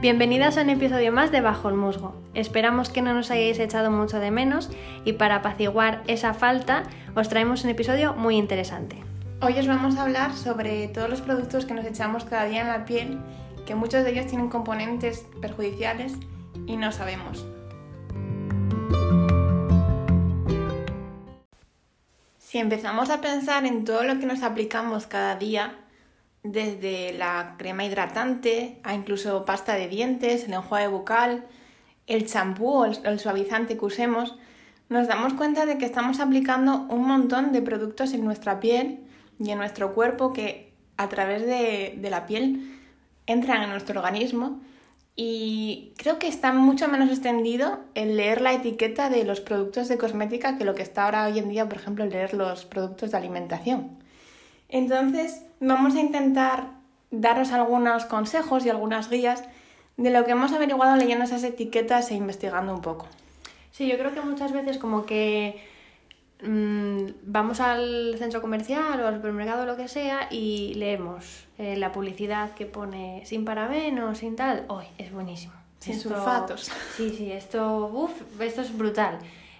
Bienvenidas a un episodio más de Bajo el Musgo. Esperamos que no nos hayáis echado mucho de menos y para apaciguar esa falta os traemos un episodio muy interesante. Hoy os vamos a hablar sobre todos los productos que nos echamos cada día en la piel, que muchos de ellos tienen componentes perjudiciales y no sabemos. Si empezamos a pensar en todo lo que nos aplicamos cada día, desde la crema hidratante a incluso pasta de dientes, el enjuague bucal, el champú o el, suavizante que usemos, nos damos cuenta de que estamos aplicando un montón de productos en nuestra piel y en nuestro cuerpo que a través de, de la piel entran en nuestro organismo y creo que está mucho menos extendido el leer la etiqueta de los productos de cosmética que lo que está ahora hoy en día, por ejemplo, leer los productos de alimentación. Entonces, vamos a intentar daros algunos consejos y algunas guías de lo que hemos averiguado leyendo esas etiquetas e investigando un poco. Sí, yo creo que muchas veces como que mm, vamos al centro comercial o al supermercado o lo que sea y leemos eh, la publicidad que pone sin parabenos, sin tal. ¡Uy! es buenísimo! Sin sulfatos. Sí, sí, esto, uf, esto es brutal.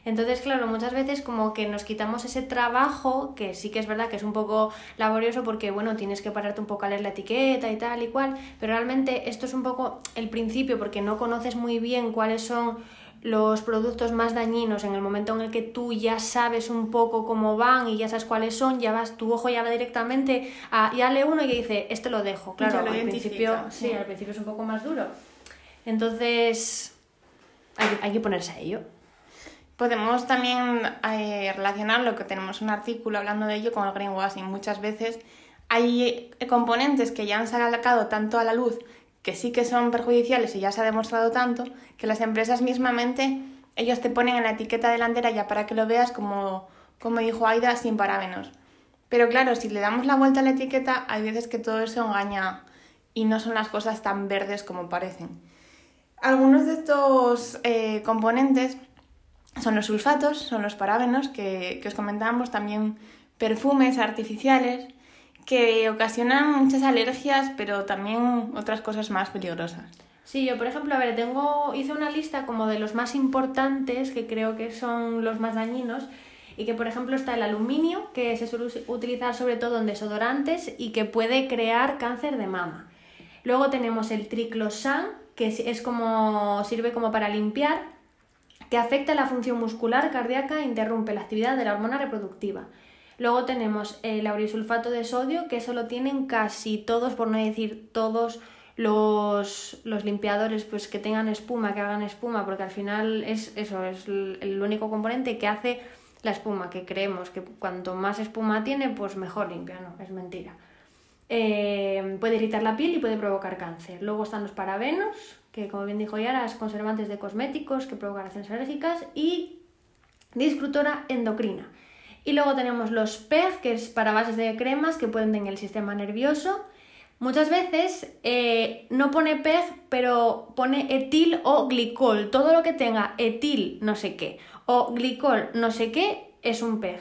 Entonces, claro, muchas veces como que nos quitamos ese trabajo, que sí que es verdad que es un poco laborioso porque, bueno, tienes que pararte un poco a leer la etiqueta y tal y cual, pero realmente esto es un poco el principio porque no conoces muy bien cuáles son los productos más dañinos en el momento en el que tú ya sabes un poco cómo van y ya sabes cuáles son, ya vas, tu ojo ya va directamente a, ya lee uno y dice, este lo dejo. Claro, al principio, sí, al principio es un poco más duro. Entonces, hay, hay que ponerse a ello. Podemos también eh, relacionarlo, que tenemos un artículo hablando de ello, con el greenwashing. Muchas veces hay componentes que ya han sacado tanto a la luz que sí que son perjudiciales y ya se ha demostrado tanto que las empresas mismamente, ellos te ponen en la etiqueta delantera ya para que lo veas como, como dijo Aida, sin parabenos. Pero claro, si le damos la vuelta a la etiqueta, hay veces que todo eso engaña y no son las cosas tan verdes como parecen. Algunos de estos eh, componentes son los sulfatos, son los parabenos que, os comentábamos, también perfumes artificiales que ocasionan muchas alergias, pero también otras cosas más peligrosas. Sí, yo por ejemplo, a ver, tengo, hice una lista como de los más importantes, que creo que son los más dañinos, y que por ejemplo está el aluminio, que se suele utilizar sobre todo en desodorantes y que puede crear cáncer de mama. Luego tenemos el triclosan, que es como, sirve como para limpiar, que afecta la función muscular cardíaca e interrumpe la actividad de la hormona reproductiva. Luego tenemos el aurisulfato de sodio, que eso lo tienen casi todos, por no decir todos los, limpiadores pues que tengan espuma, que hagan espuma, porque al final es eso, es el, único componente que hace la espuma, que creemos que cuanto más espuma tiene, pues mejor limpia, no, es mentira. Eh, puede irritar la piel y puede provocar cáncer. Luego están los parabenos, que como bien dijo Yara, es conservantes de cosméticos que provocan reacciones alérgicas y disruptora endocrina. Y luego tenemos los PEG, que es para bases de cremas que pueden tener el sistema nervioso. Muchas veces eh, no pone PEG, pero pone etil o glicol. Todo lo que tenga etil no sé qué o glicol no sé qué es un PEG.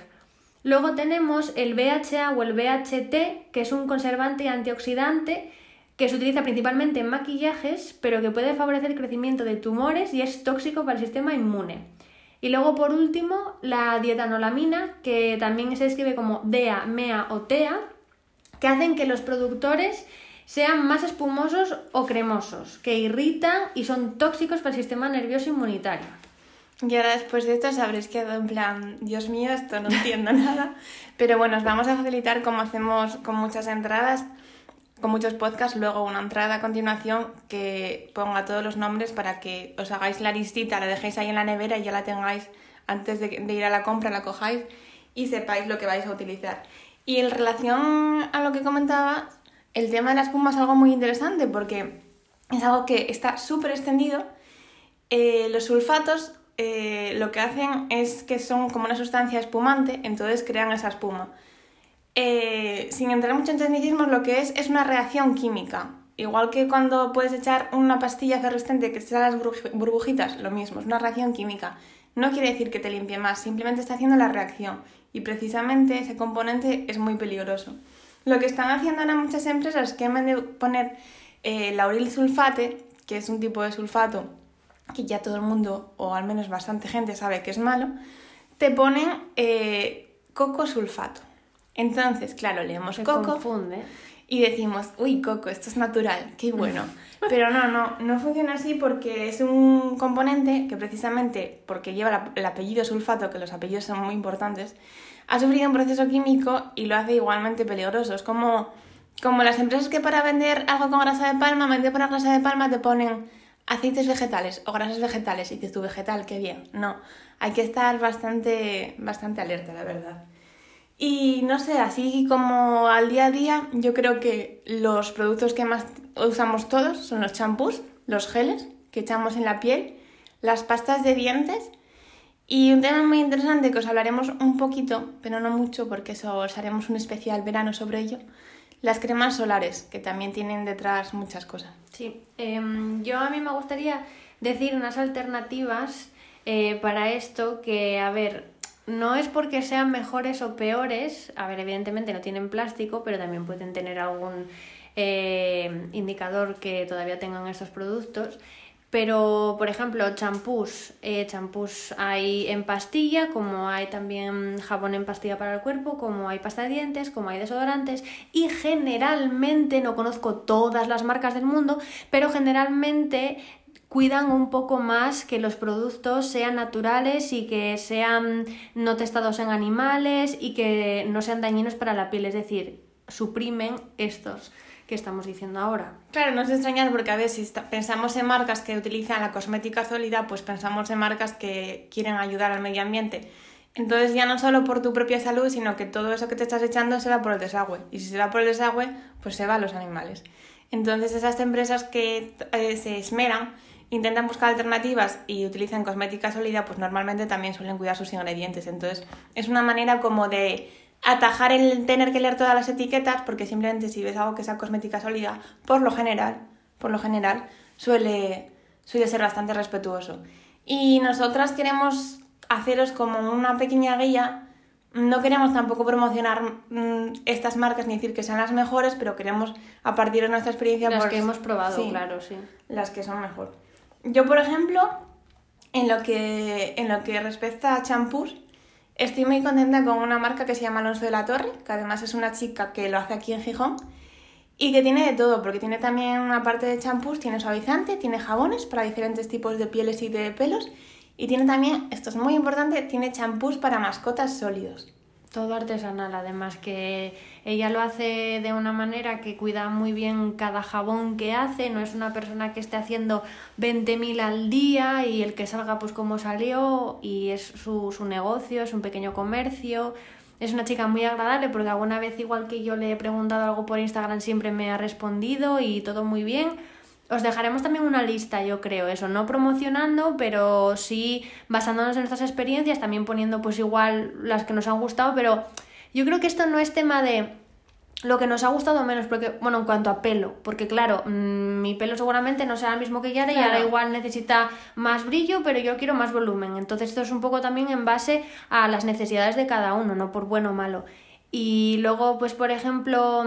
Luego tenemos el BHA o el BHT, que es un conservante antioxidante que se utiliza principalmente en maquillajes, pero que puede favorecer el crecimiento de tumores y es tóxico para el sistema inmune. Y luego, por último, la dietanolamina, que también se describe como DEA, MEA o TEA, que hacen que los productores sean más espumosos o cremosos, que irritan y son tóxicos para el sistema nervioso inmunitario. Y ahora después de esto os quedado en plan, Dios mío, esto no entiendo nada. Pero bueno, os vamos a facilitar como hacemos con muchas entradas con muchos podcasts, luego una entrada a continuación que ponga todos los nombres para que os hagáis la listita, la dejéis ahí en la nevera y ya la tengáis antes de, ir a la compra, la cojáis y sepáis lo que vais a utilizar. Y en relación a lo que comentaba, el tema de la espuma es algo muy interesante porque es algo que está súper extendido. Eh, los sulfatos eh, lo que hacen es que son como una sustancia espumante, entonces crean esa espuma. Eh, sin entrar mucho en tecnicismos, lo que es es una reacción química. Igual que cuando puedes echar una pastilla ferrestente que echa las burbujitas, lo mismo, es una reacción química. No quiere decir que te limpie más, simplemente está haciendo la reacción. Y precisamente ese componente es muy peligroso. Lo que están haciendo ahora muchas empresas es que en de poner eh, lauril sulfate, que es un tipo de sulfato que ya todo el mundo, o al menos bastante gente, sabe que es malo, te ponen eh, coco sulfato. Entonces, claro, leemos Se coco confunde. y decimos, uy, coco, esto es natural, qué bueno. Pero no, no, no funciona así porque es un componente que precisamente, porque lleva la- el apellido sulfato, que los apellidos son muy importantes, ha sufrido un proceso químico y lo hace igualmente peligroso. Es como, como las empresas que para vender algo con grasa de palma, vender por grasa de palma, te ponen aceites vegetales o grasas vegetales y dices tu vegetal, qué bien. No, hay que estar bastante, bastante alerta, la verdad. Y no sé, así como al día a día, yo creo que los productos que más usamos todos son los champús, los geles que echamos en la piel, las pastas de dientes y un tema muy interesante que os hablaremos un poquito, pero no mucho porque eso os haremos un especial verano sobre ello, las cremas solares, que también tienen detrás muchas cosas. Sí, em, yo a mí me gustaría decir unas alternativas eh, para esto que, a ver, no es porque sean mejores o peores, a ver, evidentemente no tienen plástico, pero también pueden tener algún eh, indicador que todavía tengan estos productos. Pero, por ejemplo, champús. Eh, champús hay en pastilla, como hay también jabón en pastilla para el cuerpo, como hay pasta de dientes, como hay desodorantes. Y generalmente, no conozco todas las marcas del mundo, pero generalmente cuidan un poco más que los productos sean naturales y que sean no testados en animales y que no sean dañinos para la piel. Es decir, suprimen estos que estamos diciendo ahora. Claro, no es extrañar porque a veces si pensamos en marcas que utilizan la cosmética sólida, pues pensamos en marcas que quieren ayudar al medio ambiente. Entonces ya no solo por tu propia salud, sino que todo eso que te estás echando se va por el desagüe. Y si se va por el desagüe, pues se va a los animales. Entonces esas empresas que eh, se esmeran, intentan buscar alternativas y utilizan cosmética sólida, pues normalmente también suelen cuidar sus ingredientes. Entonces es una manera como de atajar el tener que leer todas las etiquetas, porque simplemente si ves algo que sea cosmética sólida, por lo general, por lo general, suele, suele ser bastante respetuoso. Y nosotras queremos haceros como una pequeña guía. No queremos tampoco promocionar mm, estas marcas ni decir que sean las mejores, pero queremos, a partir de nuestra experiencia, Las pues, que hemos probado, sí, claro, sí. las que son mejor. Yo, por ejemplo, en lo que, en lo que respecta a champús, estoy muy contenta con una marca que se llama Alonso de la Torre, que además es una chica que lo hace aquí en Gijón, y que tiene de todo, porque tiene también una parte de champús, tiene suavizante, tiene jabones para diferentes tipos de pieles y de pelos, y tiene también, esto es muy importante, tiene champús para mascotas sólidos. Todo artesanal, además que ella lo hace de una manera que cuida muy bien cada jabón que hace, no es una persona que esté haciendo 20.000 al día y el que salga pues como salió y es su, su negocio, es un pequeño comercio. Es una chica muy agradable porque alguna vez igual que yo le he preguntado algo por Instagram siempre me ha respondido y todo muy bien. Os dejaremos también una lista, yo creo, eso, no promocionando, pero sí basándonos en nuestras experiencias, también poniendo pues igual las que nos han gustado, pero yo creo que esto no es tema de lo que nos ha gustado menos, porque, bueno, en cuanto a pelo, porque claro, mm, mi pelo seguramente no será el mismo que Yara y Claro. Yara igual necesita más brillo, pero yo quiero más volumen. Entonces esto es un poco también en base a las necesidades de cada uno, no por bueno o malo. Y luego, pues por ejemplo,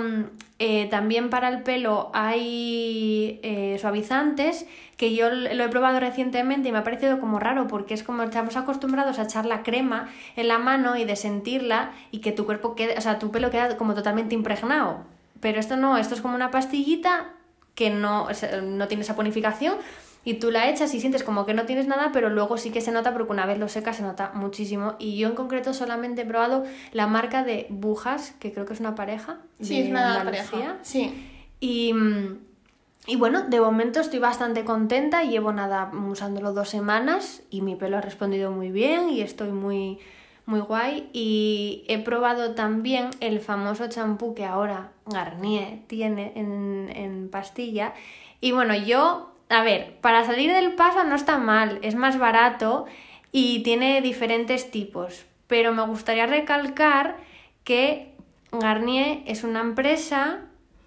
eh, también para el pelo hay eh, suavizantes que yo lo he probado recientemente y me ha parecido como raro porque es como estamos acostumbrados a echar la crema en la mano y de sentirla y que tu cuerpo quede, o sea, tu pelo queda como totalmente impregnado. Pero esto no, esto es como una pastillita que no, no tiene esa ponificación y tú la echas y sientes como que no tienes nada, pero luego sí que se nota porque una vez lo secas se nota muchísimo. Y yo en concreto solamente he probado la marca de Bujas, que creo que es una pareja. Sí, de es una Andalucía. pareja. Sí. Y, y bueno, de momento estoy bastante contenta. Llevo nada usándolo dos semanas y mi pelo ha respondido muy bien y estoy muy, muy guay. Y he probado también el famoso champú que ahora Garnier tiene en, en pastilla. Y bueno, yo, a ver, para salir del paso no está mal, es más barato y tiene diferentes tipos. Pero me gustaría recalcar que Garnier es una empresa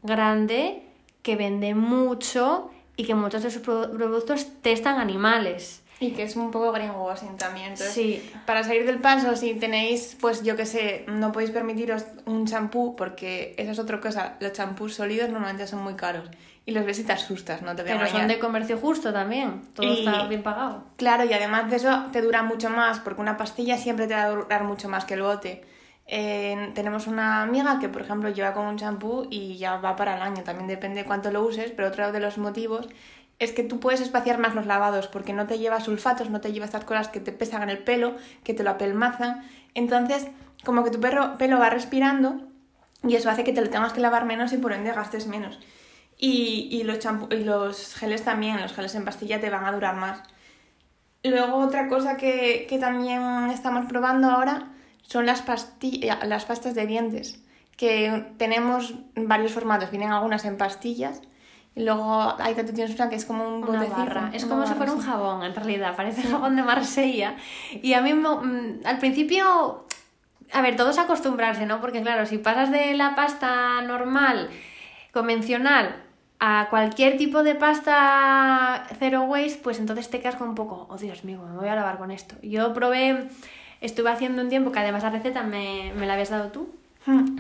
grande que vende mucho y que muchos de sus pro- productos testan animales. Y que es un poco greenwashing también. Entonces, Sí. para salir del paso, si tenéis, pues yo que sé, no podéis permitiros un champú, porque esa es otra cosa, los champús sólidos normalmente son muy caros. Y los ves y te asustas, no te voy a Pero son de comercio justo también. Todo Y- está bien pagado. Claro, y además de eso te dura mucho más, porque una pastilla siempre te va a durar mucho más que el bote. Eh, tenemos una amiga que, por ejemplo, lleva con un champú y ya va para el año, también depende de cuánto lo uses, pero otro de los motivos es que tú puedes espaciar más los lavados, porque no te lleva sulfatos, no te lleva estas cosas que te pesan en el pelo, que te lo apelmazan. Entonces, como que tu perro, pelo va respirando y eso hace que te lo tengas que lavar menos y por ende gastes menos. Y, y los, y los geles también, los geles en pastilla te van a durar más. Luego otra cosa que, que también estamos probando ahora son las, las pastas de dientes, que tenemos varios formatos, vienen algunas en pastillas y luego ahí tú tienes una que es como un Una botecito, barra. Es una como si fuera un sí. jabón, en realidad. Parece jabón de Marsella. Y a mí, mm, al principio, a ver, todo es acostumbrarse, ¿no? Porque claro, si pasas de la pasta normal, convencional, a cualquier tipo de pasta zero waste, pues entonces te quedas con un poco, oh Dios mío, me voy a lavar con esto. Yo probé, estuve haciendo un tiempo, que además la receta me, me la habías dado tú,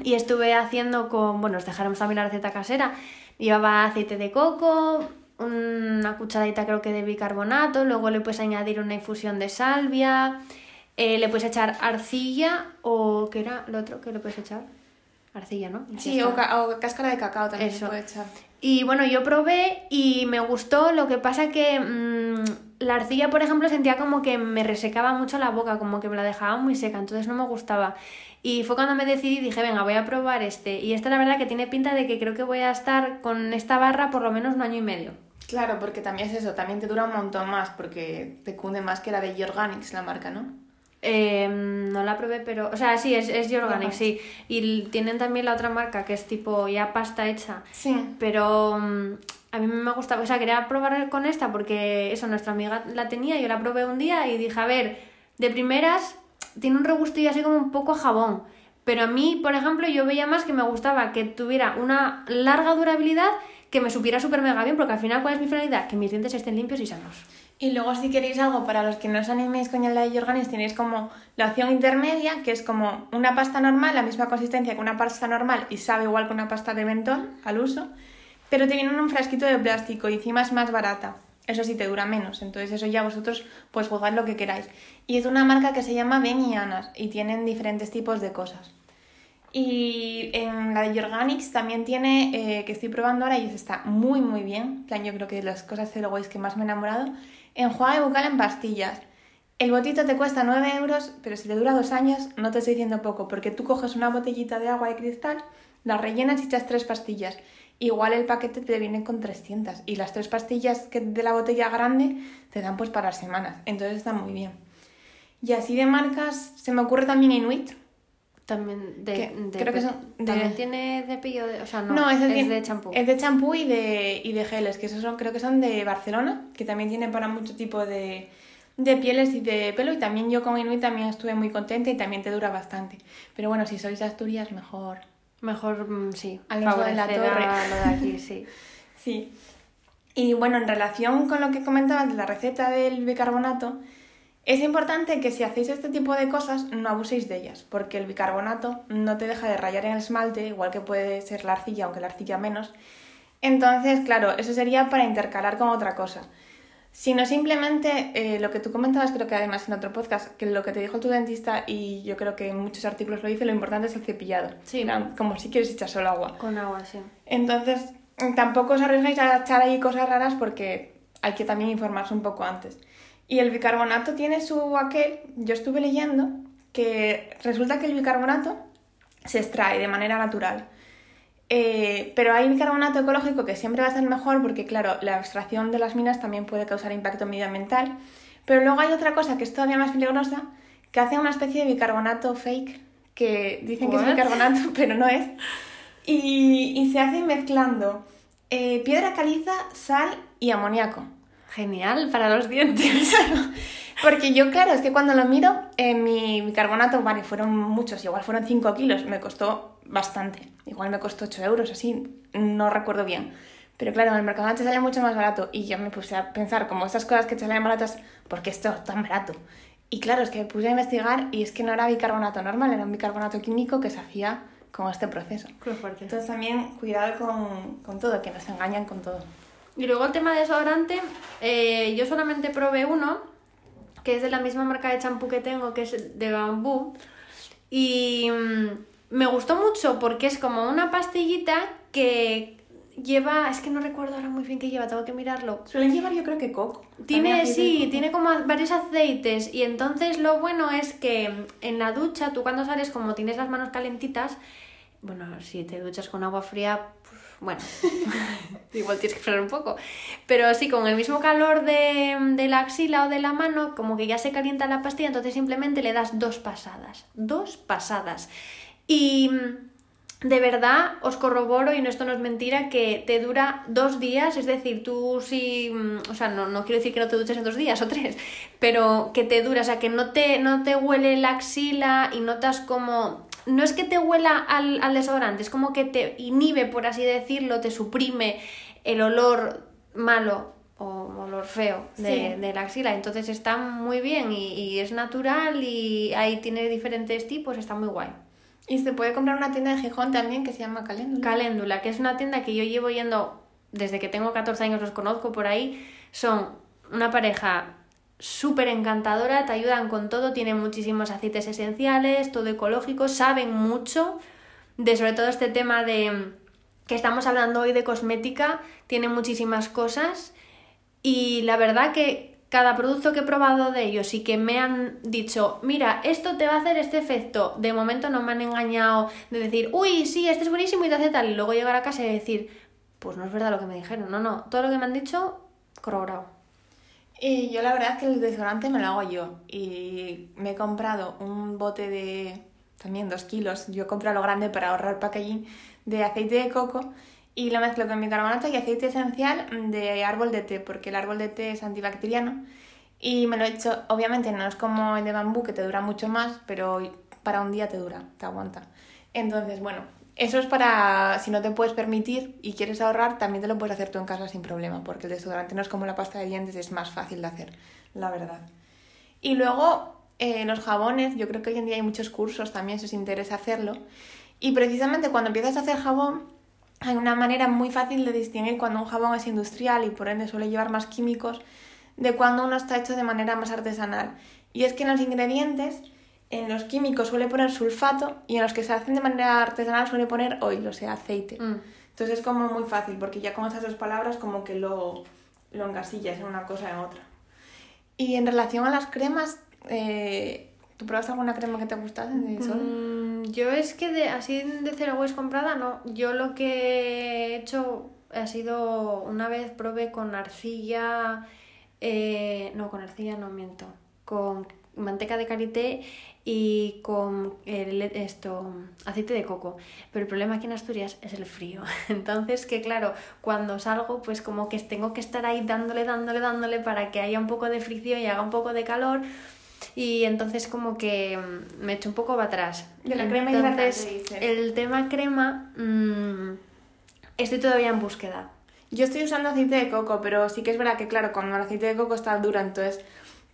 Y estuve haciendo con, bueno, os dejaremos también la receta casera. Llevaba aceite de coco, una cucharadita creo que de bicarbonato, luego le puedes añadir una infusión de salvia, eh, le puedes echar arcilla o ¿qué era lo otro que le puedes echar? Arcilla, ¿no? Sí, o, cáscara de cacao también se Eso. puede echar. Y bueno, yo probé y me gustó, lo que pasa que mm, la arcilla, por ejemplo, sentía como que me resecaba mucho la boca, como que me la dejaba muy seca, entonces no me gustaba. Y fue cuando me decidí, dije, venga, voy a probar este. Y esta la verdad que tiene pinta de que creo que voy a estar con esta barra por lo menos un año y medio. Claro, porque también es eso, también te dura un montón más, porque te cunde más que la de Yorganics, la marca, ¿no? Eh, no la probé, pero... O sea, sí, es, es sí. Y tienen también la otra marca que es tipo ya pasta hecha. Sí. Pero mm, a mí me gustaba, o sea, quería probar con esta porque eso, nuestra amiga la tenía, yo la probé un día y dije, a ver, de primeras tiene un regustillo así como un poco a jabón. Pero a mí, por ejemplo, yo veía más que me gustaba que tuviera una larga durabilidad que me supiera súper mega bien, porque al final, ¿cuál es mi finalidad? Que mis dientes estén limpios y sanos. Y luego si queréis algo para los que no os animéis con la de Yorganics, tenéis como la opción intermedia, que es como una pasta normal, la misma consistencia que una pasta normal y sabe igual que una pasta de mentol al uso, pero te viene en un frasquito de plástico y encima es más barata. Eso sí te dura menos, entonces eso ya vosotros pues juzgad lo que queráis. Y es de una marca que se llama Ben y tienen diferentes tipos de cosas. Y en la de Yorganics también tiene, eh, que estoy probando ahora y está muy muy bien, en plan yo creo que de las cosas waste que más me he enamorado, enjuague bucal en pastillas. El botito te cuesta 9 euros, pero si te dura dos años, no te estoy diciendo poco, porque tú coges una botellita de agua de cristal, la rellenas y echas tres pastillas. Igual el paquete te viene con 300 y las tres pastillas que de la botella grande te dan pues para semanas, entonces está muy bien. Y así de marcas, se me ocurre también Inuit, También de, Que- de creo que son de- También tiene de pillo de... O sea, no, No, es, es, de champú. Es de champú y de, y de geles, que esos son, creo que son de Barcelona, que también tiene para mucho tipo de, de pieles y de pelo. Y también yo con Inuit también estuve muy contenta y también te dura bastante. Pero bueno, si sois de Asturias, mejor. Mejor, mm, sí, Alonso de la Torre. lo de aquí, sí. Sí. Y bueno, en relación con lo que comentabas de la receta del bicarbonato, es importante que si hacéis este tipo de cosas no abuséis de ellas, porque el bicarbonato no te deja de rayar en el esmalte, igual que puede ser la arcilla, aunque la arcilla menos. Entonces, claro, eso sería para intercalar con otra cosa. Sino simplemente eh, lo que tú comentabas, creo que además en otro podcast, que lo que te dijo tu dentista, y yo creo que en muchos artículos lo dice, lo importante es el cepillado. Sí. Como si quieres echar solo agua. Con agua, sí. Entonces, tampoco os arriesgáis a echar ahí cosas raras porque hay que también informarse un poco antes. Y el bicarbonato tiene su aquel, yo estuve leyendo que resulta que el bicarbonato se extrae de manera natural. Eh, pero hay bicarbonato ecológico que siempre va a ser mejor porque, claro, la extracción de las minas también puede causar impacto medioambiental. Pero luego hay otra cosa que es todavía más peligrosa, que hace una especie de bicarbonato fake, que dicen que es bicarbonato, pero no es. Y, y se hace mezclando eh, piedra caliza, sal y amoníaco. Genial para los dientes. Porque yo, claro, es que cuando lo miro, eh, mi bicarbonato, vale, fueron muchos, igual fueron 5 kilos, me costó bastante. Igual me costó 8 euros, así, no recuerdo bien. Pero claro, en el Mercadona te sale mucho más barato. Y yo me puse a pensar, como estas cosas que te salen baratas, ¿por qué esto es tan barato? Y claro, es que me puse a investigar y es que no era bicarbonato normal, era un bicarbonato químico que se hacía con este proceso. Qué fuerte. Entonces también cuidado con, con todo, que nos engañan con todo. Y luego el tema de desodorante, eh, yo solamente probé uno, que es de la misma marca de champú que tengo, que es de bambú. Y mm, me gustó mucho porque es como una pastillita que lleva, es que no recuerdo ahora muy bien qué lleva, tengo que mirarlo. Suelen llevar yo creo que coco. Tiene, sí, tiene como varios aceites y entonces lo bueno es que en la ducha, tú cuando sales como tienes las manos calentitas, bueno, si te duchas con agua fría, bueno, igual tienes que esperar un poco, pero sí, con el mismo calor de, de la axila o de la mano, como que ya se calienta la pastilla, entonces simplemente le das dos pasadas, dos pasadas. Y de verdad os corroboro, y no, esto no es mentira, que te dura dos días, es decir, tú sí, mm, o sea, no, no quiero decir que no te duches en dos días o tres, pero que te dura, o sea, que no te, no te huele la axila y notas como... No es que te huela al, al desodorante, es como que te inhibe, por así decirlo, te suprime el olor malo o olor feo de, Sí. de la axila. Entonces está muy bien y, y es natural y ahí tiene diferentes tipos, está muy guay. Y se puede comprar una tienda de Gijón también que se llama Caléndula. Caléndula, que es una tienda que yo llevo yendo desde que tengo 14 años, los conozco por ahí. Son una pareja súper encantadora, te ayudan con todo, tienen muchísimos aceites esenciales, todo ecológico, saben mucho de sobre todo este tema de que estamos hablando hoy de cosmética, tienen muchísimas cosas y la verdad que cada producto que he probado de ellos y que me han dicho, mira, esto te va a hacer este efecto, de momento no me han engañado de decir, uy, sí, este es buenísimo y te hace tal, y luego llegar a casa y decir, pues no es verdad lo que me dijeron, no, no, todo lo que me han dicho, corroborado. Y yo la verdad es que el desodorante me lo hago yo. Y me he comprado un bote de también dos kilos. Yo compro lo grande para ahorrar packaging de aceite de coco y lo mezclo con bicarbonato y aceite esencial de árbol de té, porque el árbol de té es antibacteriano. Y me lo he hecho, obviamente no es como el de bambú que te dura mucho más, pero para un día te dura, te aguanta. Entonces, bueno, eso es para si no te puedes permitir y quieres ahorrar, también te lo puedes hacer tú en casa sin problema, porque el desodorante no es como la pasta de dientes, es más fácil de hacer, la verdad. Y luego, eh, los jabones, yo creo que hoy en día hay muchos cursos también si os interesa hacerlo. Y precisamente cuando empiezas a hacer jabón, hay una manera muy fácil de distinguir cuando un jabón es industrial y por ende suele llevar más químicos de cuando uno está hecho de manera más artesanal. Y es que en los ingredientes, en los químicos suele poner sulfato y en los que se hacen de manera artesanal suele poner oil, o sea, aceite. Mm. Entonces es como muy fácil, porque ya con esas dos palabras como que lo, lo encasillas en una cosa en otra. Y en relación a las cremas, eh, ¿tú alguna crema que te gustase de sol? Mm, yo es que de, así de cero waste comprada, no. Yo lo que he hecho ha sido, una vez probé con arcilla, eh, no, con arcilla no miento, con manteca de karité y con esto, aceite de coco. Pero el problema aquí en Asturias es el frío. Entonces, que claro, cuando salgo, pues como que tengo que estar ahí dándole, dándole, dándole para que haya un poco de fricción y haga un poco de calor. Y entonces como que mm, me echo un poco para atrás. De la crema entonces, el tema crema, mm, estoy todavía en búsqueda. Yo estoy usando aceite de coco, pero sí que es verdad que, claro, cuando el aceite de coco está duro, entonces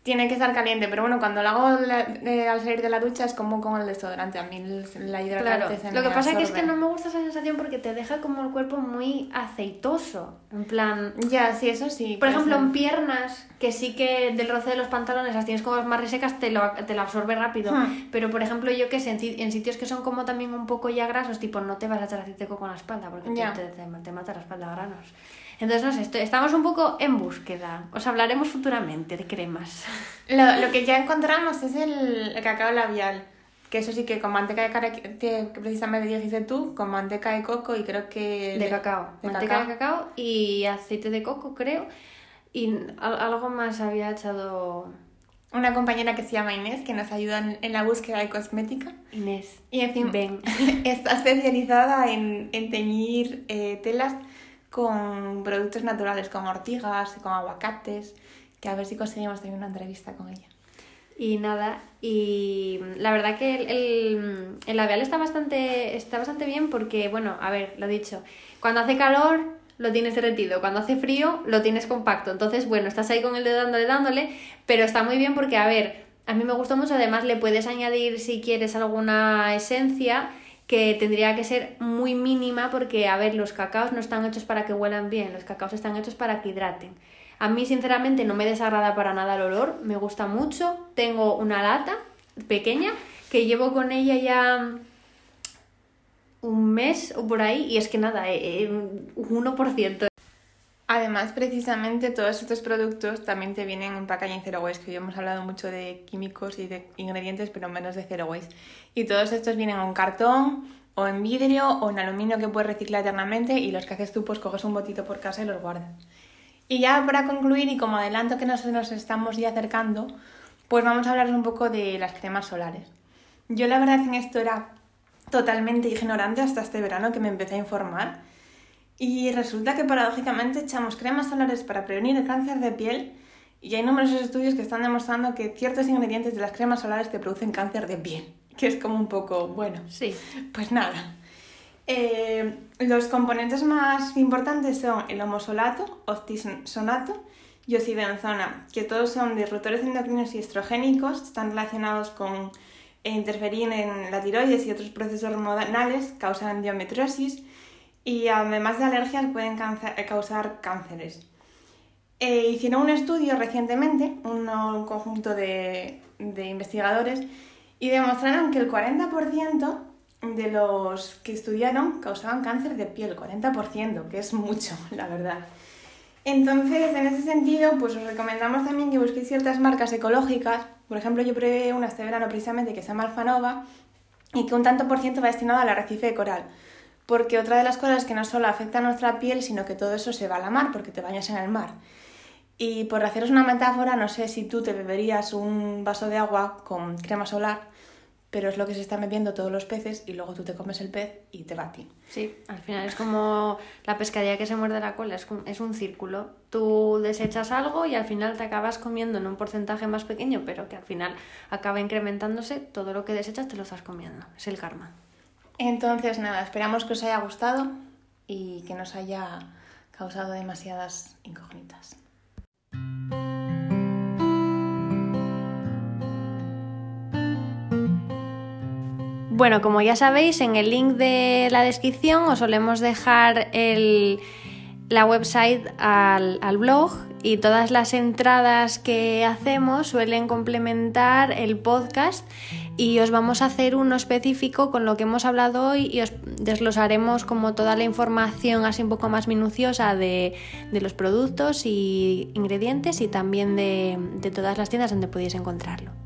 tiene que estar caliente. Pero bueno, cuando lo hago la- eh, al salir de la ducha es como con el desodorante. A mí la hidratante Claro, se lo que pasa es que no me gusta esa sensación porque te deja como el cuerpo muy aceitoso. En plan, Ya, sí, eso sí. por ejemplo, en piernas, que sí que del roce de los pantalones las tienes como más resecas, te lo, te lo absorbe rápido. Hmm. Pero, por ejemplo, yo que sé, en, si- en sitios que son como también un poco ya grasos, tipo, no te vas a echar aceite en la espalda porque te- Ya. te, te, te mata la espalda a granos. Entonces, no sé, estoy- estamos un poco en búsqueda. Os hablaremos futuramente de cremas. Lo, lo que ya encontramos es el, el cacao labial. Que eso sí que con manteca de que precisamente dijiste tú, con manteca de coco y creo que... De cacao. de Manteca cacao. de cacao y aceite de coco, creo. Y al- algo más había echado Una compañera que se llama Inés, que nos ayuda en, en la búsqueda de cosmética. Inés. Y en fin, Ven. está especializada en, en teñir eh, telas con productos naturales, con ortigas, con aguacates, que a ver si conseguimos tener una entrevista con ella. Y nada, y la verdad que el, el, labial está bastante, está bastante bien porque, bueno, a ver, lo dicho, cuando hace calor lo tienes derretido. Cuando hace frío, lo tienes compacto. Entonces, bueno, estás ahí con el dedo dándole, dándole, pero está muy bien porque, a ver, a mí me gusta mucho. Además, le puedes añadir, si quieres, alguna esencia que tendría que ser muy mínima porque, a ver, los cacaos no están hechos para que huelan bien, los cacaos están hechos para que hidraten. A mí, sinceramente, no me desagrada para nada el olor, me gusta mucho. Tengo una lata pequeña que llevo con ella ya un mes o por ahí y es que nada, eh, eh, un 1%. Además, precisamente todos estos productos también te vienen en packaging zero waste, que hoy hemos hablado mucho de químicos y de ingredientes, pero menos de zero waste. Y todos estos vienen en cartón o en vidrio o en aluminio que puedes reciclar eternamente y los que haces tú pues coges un botito por casa y los guardas. Y ya para concluir y como adelanto que nos, nos estamos ya acercando, pues vamos a hablar un poco de las cremas solares. Yo la verdad en esto era totalmente ignorante hasta este verano que me empecé a informar. Y resulta que paradójicamente echamos cremas solares para prevenir el cáncer de piel y hay numerosos estudios que están demostrando que ciertos ingredientes de las cremas solares te producen cáncer de piel, que es como un poco, bueno, sí. Pues nada. Eh, los componentes más importantes son el homosolato, octisonato y oxibenzona, que todos son disruptores endocrinos y estrogénicos, están relacionados con e interferir en la tiroides y otros procesos hormonales, causan endometriosis y además de alergias pueden eh, causar cánceres. Eh, hicieron un estudio recientemente, un, conjunto de, de, investigadores, y demostraron que el 40% de los que estudiaron causaban cáncer de piel, 40%, que es mucho, la verdad. Entonces, en ese sentido, pues os recomendamos también que busquéis ciertas marcas ecológicas. Por ejemplo, yo probé una este verano precisamente que se llama Alfanova y que un tanto por ciento va destinado al arrecife de coral. Porque otra de las cosas que no solo afecta a nuestra piel, sino que todo eso se va a la mar, porque te bañas en el mar. Y por haceros una metáfora, no sé si tú te beberías un vaso de agua con crema solar pero es lo que se están bebiendo todos los peces y luego tú te comes el pez y te va a ti. Sí, al final es como la pescadilla que se muerde la cola, es, es un círculo. Tú desechas algo y al final te acabas comiendo en un porcentaje más pequeño, pero que al final acaba incrementándose, todo lo que desechas te lo estás comiendo, es el karma. Entonces nada, esperamos que os haya gustado y que nos haya causado demasiadas incógnitas. Bueno, como ya sabéis, en el link de la descripción os solemos dejar la website al, al blog y todas las entradas que hacemos suelen complementar el podcast y os vamos a hacer uno específico con lo que hemos hablado hoy y os desglosaremos como toda la información así un poco más minuciosa de, los productos y ingredientes y también de, de todas las tiendas donde podéis encontrarlo.